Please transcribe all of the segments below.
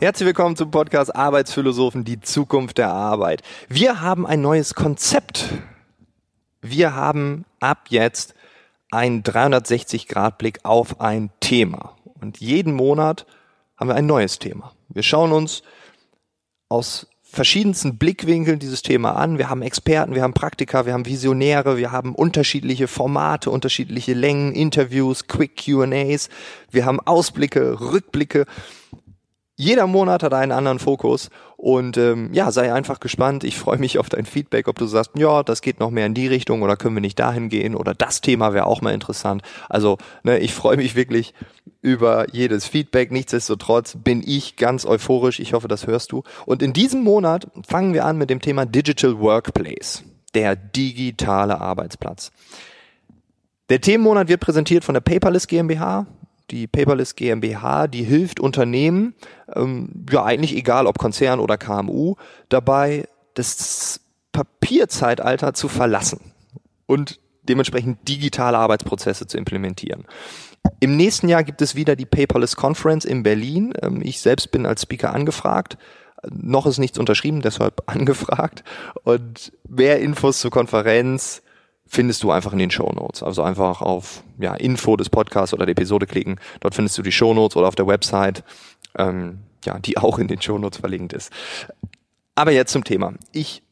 Herzlich willkommen zum Podcast Arbeitsphilosophen, die Zukunft der Arbeit. Wir haben ein neues Konzept. Wir haben ab jetzt einen 360-Grad-Blick auf ein Thema. Und jeden Monat haben wir ein neues Thema. Wir schauen uns aus verschiedensten Blickwinkeln dieses Thema an. Wir haben Experten, wir haben Praktiker, wir haben Visionäre, wir haben unterschiedliche Formate, unterschiedliche Längen, Interviews, Quick QAs, wir haben Ausblicke, Rückblicke. Jeder Monat hat einen anderen Fokus und ähm, ja, sei einfach gespannt. Ich freue mich auf dein Feedback, ob du sagst, ja, das geht noch mehr in die Richtung oder können wir nicht dahin gehen oder das Thema wäre auch mal interessant. Also ne, ich freue mich wirklich über jedes Feedback. Nichtsdestotrotz bin ich ganz euphorisch. Ich hoffe, das hörst du. Und in diesem Monat fangen wir an mit dem Thema Digital Workplace, der digitale Arbeitsplatz. Der Themenmonat wird präsentiert von der Paperless GmbH die Paperless GmbH, die hilft Unternehmen, ähm, ja eigentlich egal ob Konzern oder KMU, dabei das Papierzeitalter zu verlassen und dementsprechend digitale Arbeitsprozesse zu implementieren. Im nächsten Jahr gibt es wieder die Paperless Conference in Berlin. Ähm, ich selbst bin als Speaker angefragt. Noch ist nichts unterschrieben, deshalb angefragt. Und mehr Infos zur Konferenz findest du einfach in den Show Notes. Also einfach auf ja, Info des Podcasts oder der Episode klicken. Dort findest du die Show Notes oder auf der Website, ähm, ja, die auch in den Show Notes verlinkt ist. Aber jetzt zum Thema. Ich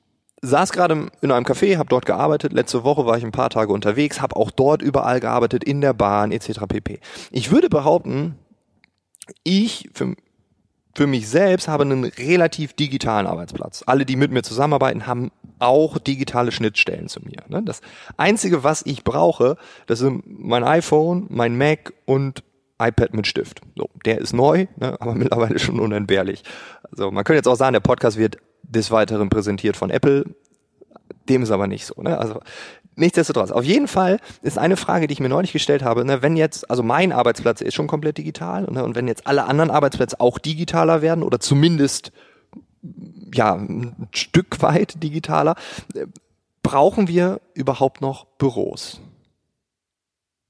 saß gerade in einem Café, habe dort gearbeitet. Letzte Woche war ich ein paar Tage unterwegs, habe auch dort überall gearbeitet, in der Bahn etc. pp. Ich würde behaupten, ich für, für mich selbst habe einen relativ digitalen Arbeitsplatz. Alle, die mit mir zusammenarbeiten, haben auch digitale Schnittstellen zu mir. Ne? Das Einzige, was ich brauche, das sind mein iPhone, mein Mac und iPad mit Stift. So, der ist neu, ne, aber mittlerweile schon unentbehrlich. Also man könnte jetzt auch sagen, der Podcast wird des Weiteren präsentiert von Apple. Dem ist aber nicht so. Ne? Also nichtsdestotrotz. Auf jeden Fall ist eine Frage, die ich mir neulich gestellt habe, ne, wenn jetzt, also mein Arbeitsplatz ist schon komplett digital ne, und wenn jetzt alle anderen Arbeitsplätze auch digitaler werden oder zumindest ja, ein Stück weit digitaler. Brauchen wir überhaupt noch Büros?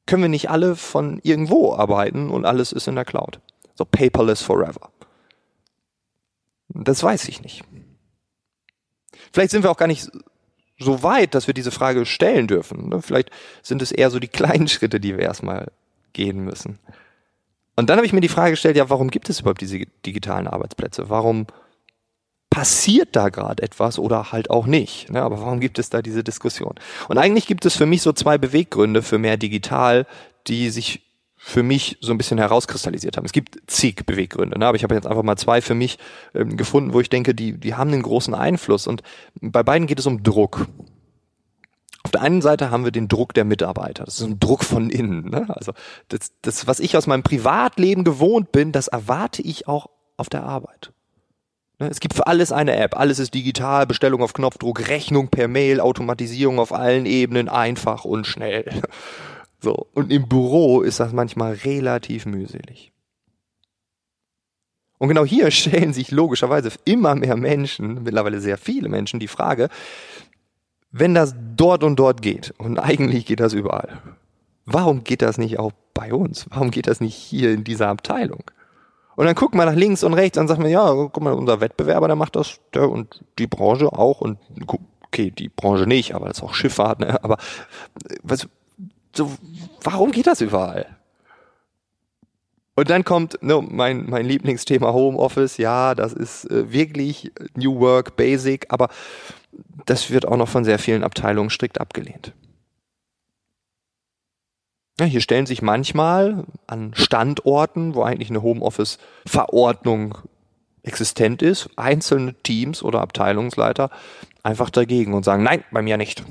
Können wir nicht alle von irgendwo arbeiten und alles ist in der Cloud? So paperless forever. Das weiß ich nicht. Vielleicht sind wir auch gar nicht so weit, dass wir diese Frage stellen dürfen. Ne? Vielleicht sind es eher so die kleinen Schritte, die wir erstmal gehen müssen. Und dann habe ich mir die Frage gestellt, ja, warum gibt es überhaupt diese digitalen Arbeitsplätze? Warum passiert da gerade etwas oder halt auch nicht. Ne? Aber warum gibt es da diese Diskussion? Und eigentlich gibt es für mich so zwei Beweggründe für mehr digital, die sich für mich so ein bisschen herauskristallisiert haben. Es gibt zig Beweggründe, ne? aber ich habe jetzt einfach mal zwei für mich ähm, gefunden, wo ich denke, die, die haben einen großen Einfluss. Und bei beiden geht es um Druck. Auf der einen Seite haben wir den Druck der Mitarbeiter. Das ist ein Druck von innen. Ne? Also das, das, was ich aus meinem Privatleben gewohnt bin, das erwarte ich auch auf der Arbeit. Ne, es gibt für alles eine App. Alles ist digital, Bestellung auf Knopfdruck, Rechnung per Mail, Automatisierung auf allen Ebenen, einfach und schnell. So. Und im Büro ist das manchmal relativ mühselig. Und genau hier stellen sich logischerweise immer mehr Menschen, mittlerweile sehr viele Menschen, die Frage, wenn das dort und dort geht, und eigentlich geht das überall, warum geht das nicht auch bei uns? Warum geht das nicht hier in dieser Abteilung? Und dann guckt man nach links und rechts und sagt man, ja, guck mal, unser Wettbewerber, der macht das, der und die Branche auch und okay, die Branche nicht, aber das ist auch Schifffahrt, ne? Aber was, so, warum geht das überall? Und dann kommt ne, mein, mein Lieblingsthema Homeoffice. Ja, das ist äh, wirklich New Work Basic, aber das wird auch noch von sehr vielen Abteilungen strikt abgelehnt. Ja, hier stellen sich manchmal an Standorten, wo eigentlich eine Homeoffice-Verordnung existent ist, einzelne Teams oder Abteilungsleiter einfach dagegen und sagen, nein, bei mir nicht.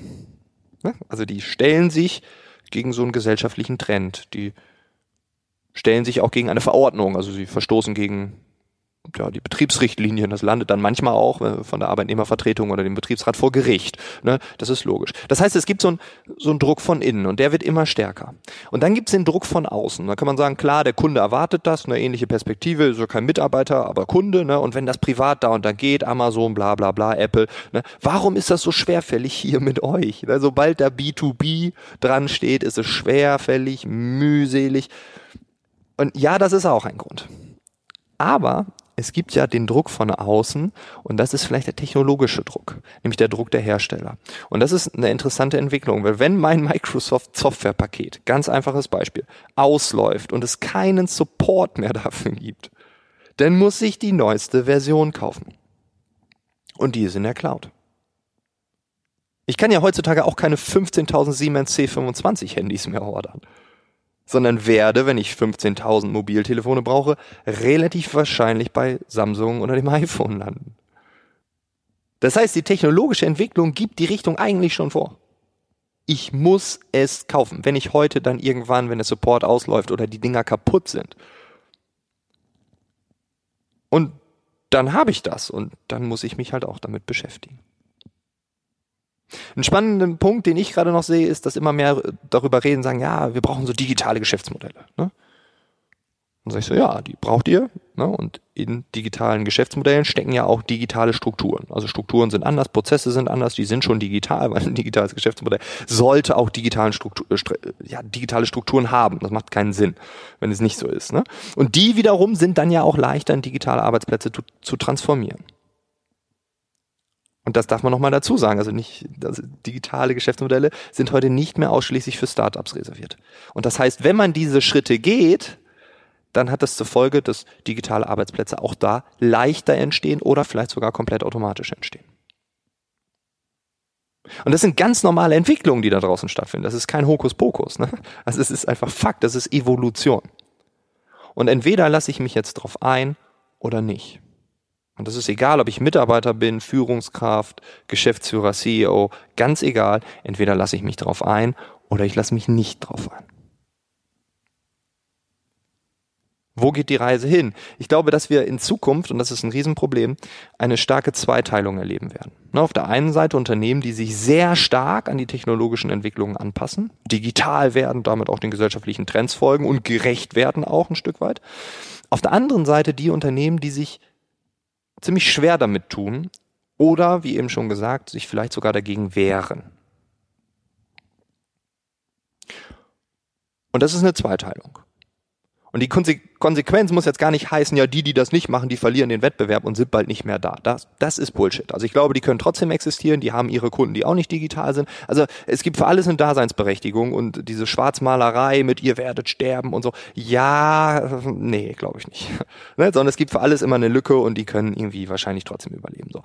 Also die stellen sich gegen so einen gesellschaftlichen Trend. Die stellen sich auch gegen eine Verordnung. Also sie verstoßen gegen ja, die Betriebsrichtlinien, das landet dann manchmal auch äh, von der Arbeitnehmervertretung oder dem Betriebsrat vor Gericht. Ne? Das ist logisch. Das heißt, es gibt so, ein, so einen Druck von innen und der wird immer stärker. Und dann gibt es den Druck von außen. Da kann man sagen, klar, der Kunde erwartet das, eine ähnliche Perspektive, so kein Mitarbeiter, aber Kunde. Ne? Und wenn das privat da und da geht, Amazon, bla bla bla, Apple, ne? warum ist das so schwerfällig hier mit euch? Ne? Sobald da B2B dran steht, ist es schwerfällig, mühselig. Und ja, das ist auch ein Grund. Aber es gibt ja den Druck von außen und das ist vielleicht der technologische Druck, nämlich der Druck der Hersteller. Und das ist eine interessante Entwicklung, weil wenn mein Microsoft Softwarepaket, ganz einfaches Beispiel, ausläuft und es keinen Support mehr dafür gibt, dann muss ich die neueste Version kaufen. Und die ist in der Cloud. Ich kann ja heutzutage auch keine 15.000 Siemens C25 Handys mehr ordern sondern werde, wenn ich 15.000 Mobiltelefone brauche, relativ wahrscheinlich bei Samsung oder dem iPhone landen. Das heißt, die technologische Entwicklung gibt die Richtung eigentlich schon vor. Ich muss es kaufen, wenn ich heute dann irgendwann, wenn der Support ausläuft oder die Dinger kaputt sind. Und dann habe ich das und dann muss ich mich halt auch damit beschäftigen. Ein spannender Punkt, den ich gerade noch sehe, ist, dass immer mehr darüber reden, sagen, ja, wir brauchen so digitale Geschäftsmodelle. Ne? Und sage ich so, ja, die braucht ihr. Ne? Und in digitalen Geschäftsmodellen stecken ja auch digitale Strukturen. Also Strukturen sind anders, Prozesse sind anders, die sind schon digital, weil ein digitales Geschäftsmodell sollte auch digitalen Struktur, äh, ja, digitale Strukturen haben. Das macht keinen Sinn, wenn es nicht so ist. Ne? Und die wiederum sind dann ja auch leichter in digitale Arbeitsplätze zu, zu transformieren. Und das darf man nochmal dazu sagen. Also nicht, also digitale Geschäftsmodelle sind heute nicht mehr ausschließlich für Startups reserviert. Und das heißt, wenn man diese Schritte geht, dann hat das zur Folge, dass digitale Arbeitsplätze auch da leichter entstehen oder vielleicht sogar komplett automatisch entstehen. Und das sind ganz normale Entwicklungen, die da draußen stattfinden. Das ist kein Hokuspokus. Ne? Also es ist einfach Fakt, das ist Evolution. Und entweder lasse ich mich jetzt drauf ein oder nicht. Und das ist egal, ob ich Mitarbeiter bin, Führungskraft, Geschäftsführer, CEO, ganz egal. Entweder lasse ich mich drauf ein oder ich lasse mich nicht drauf ein. Wo geht die Reise hin? Ich glaube, dass wir in Zukunft, und das ist ein Riesenproblem, eine starke Zweiteilung erleben werden. Ne, auf der einen Seite Unternehmen, die sich sehr stark an die technologischen Entwicklungen anpassen, digital werden, damit auch den gesellschaftlichen Trends folgen und gerecht werden auch ein Stück weit. Auf der anderen Seite die Unternehmen, die sich ziemlich schwer damit tun oder, wie eben schon gesagt, sich vielleicht sogar dagegen wehren. Und das ist eine Zweiteilung. Und die Konsequenz muss jetzt gar nicht heißen, ja, die, die das nicht machen, die verlieren den Wettbewerb und sind bald nicht mehr da. Das, das ist Bullshit. Also ich glaube, die können trotzdem existieren, die haben ihre Kunden, die auch nicht digital sind. Also es gibt für alles eine Daseinsberechtigung und diese Schwarzmalerei mit ihr werdet sterben und so, ja, nee, glaube ich nicht. ne? Sondern es gibt für alles immer eine Lücke und die können irgendwie wahrscheinlich trotzdem überleben. So.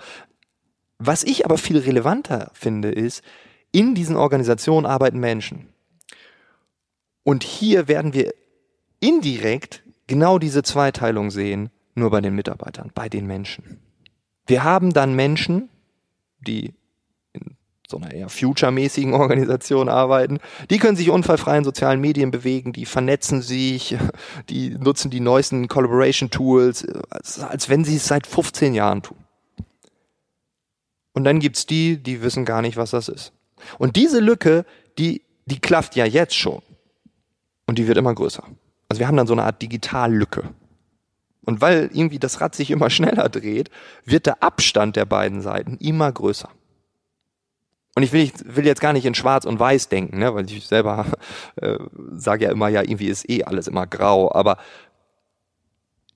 Was ich aber viel relevanter finde, ist, in diesen Organisationen arbeiten Menschen. Und hier werden wir indirekt genau diese Zweiteilung sehen, nur bei den Mitarbeitern, bei den Menschen. Wir haben dann Menschen, die in so einer eher future-mäßigen Organisation arbeiten, die können sich unfallfrei in sozialen Medien bewegen, die vernetzen sich, die nutzen die neuesten Collaboration-Tools, als, als wenn sie es seit 15 Jahren tun. Und dann gibt's die, die wissen gar nicht, was das ist. Und diese Lücke, die, die klafft ja jetzt schon. Und die wird immer größer. Also wir haben dann so eine Art Digitallücke. Und weil irgendwie das Rad sich immer schneller dreht, wird der Abstand der beiden Seiten immer größer. Und ich will, will jetzt gar nicht in Schwarz und Weiß denken, ne, weil ich selber äh, sage ja immer, ja, irgendwie ist eh alles immer grau, aber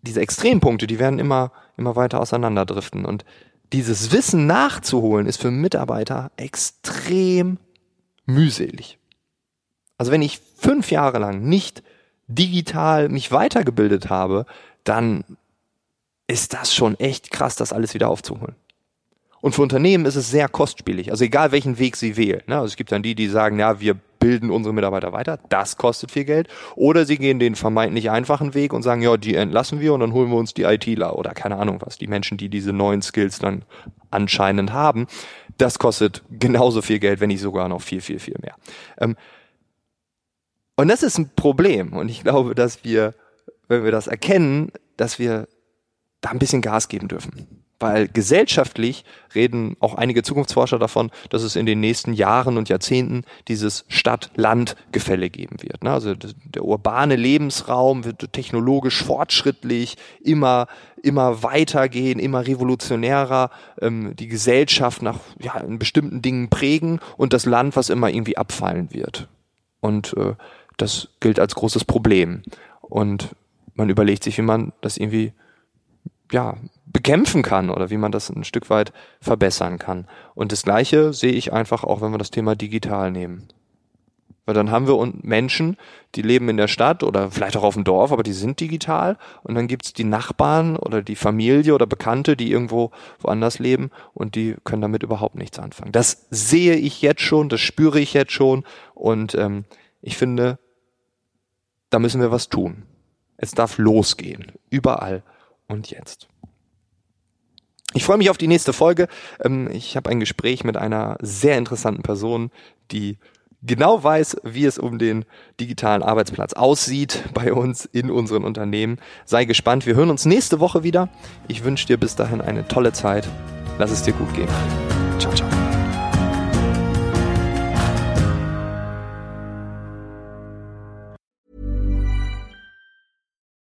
diese Extrempunkte, die werden immer, immer weiter auseinanderdriften. Und dieses Wissen nachzuholen, ist für Mitarbeiter extrem mühselig. Also wenn ich fünf Jahre lang nicht digital mich weitergebildet habe, dann ist das schon echt krass, das alles wieder aufzuholen. Und für Unternehmen ist es sehr kostspielig, also egal welchen Weg sie wählen. Ne? Also es gibt dann die, die sagen, ja, wir bilden unsere Mitarbeiter weiter, das kostet viel Geld. Oder sie gehen den vermeintlich einfachen Weg und sagen, ja, die entlassen wir und dann holen wir uns die ITler oder keine Ahnung was, die Menschen, die diese neuen Skills dann anscheinend haben. Das kostet genauso viel Geld, wenn nicht sogar noch viel, viel, viel mehr. Ähm, und das ist ein Problem. Und ich glaube, dass wir, wenn wir das erkennen, dass wir da ein bisschen Gas geben dürfen. Weil gesellschaftlich reden auch einige Zukunftsforscher davon, dass es in den nächsten Jahren und Jahrzehnten dieses Stadt-Land-Gefälle geben wird. Ne? Also der urbane Lebensraum wird technologisch fortschrittlich immer, immer weitergehen, immer revolutionärer, ähm, die Gesellschaft nach ja, in bestimmten Dingen prägen und das Land, was immer irgendwie abfallen wird. Und äh, das gilt als großes Problem. Und man überlegt sich, wie man das irgendwie ja, bekämpfen kann oder wie man das ein Stück weit verbessern kann. Und das Gleiche sehe ich einfach auch, wenn wir das Thema digital nehmen. Weil dann haben wir Menschen, die leben in der Stadt oder vielleicht auch auf dem Dorf, aber die sind digital. Und dann gibt's die Nachbarn oder die Familie oder Bekannte, die irgendwo woanders leben und die können damit überhaupt nichts anfangen. Das sehe ich jetzt schon, das spüre ich jetzt schon. Und ähm, ich finde, da müssen wir was tun. Es darf losgehen. Überall und jetzt. Ich freue mich auf die nächste Folge. Ähm, ich habe ein Gespräch mit einer sehr interessanten Person, die genau weiß, wie es um den digitalen Arbeitsplatz aussieht bei uns in unseren Unternehmen. Sei gespannt. Wir hören uns nächste Woche wieder. Ich wünsche dir bis dahin eine tolle Zeit. Lass es dir gut gehen. Ciao, ciao.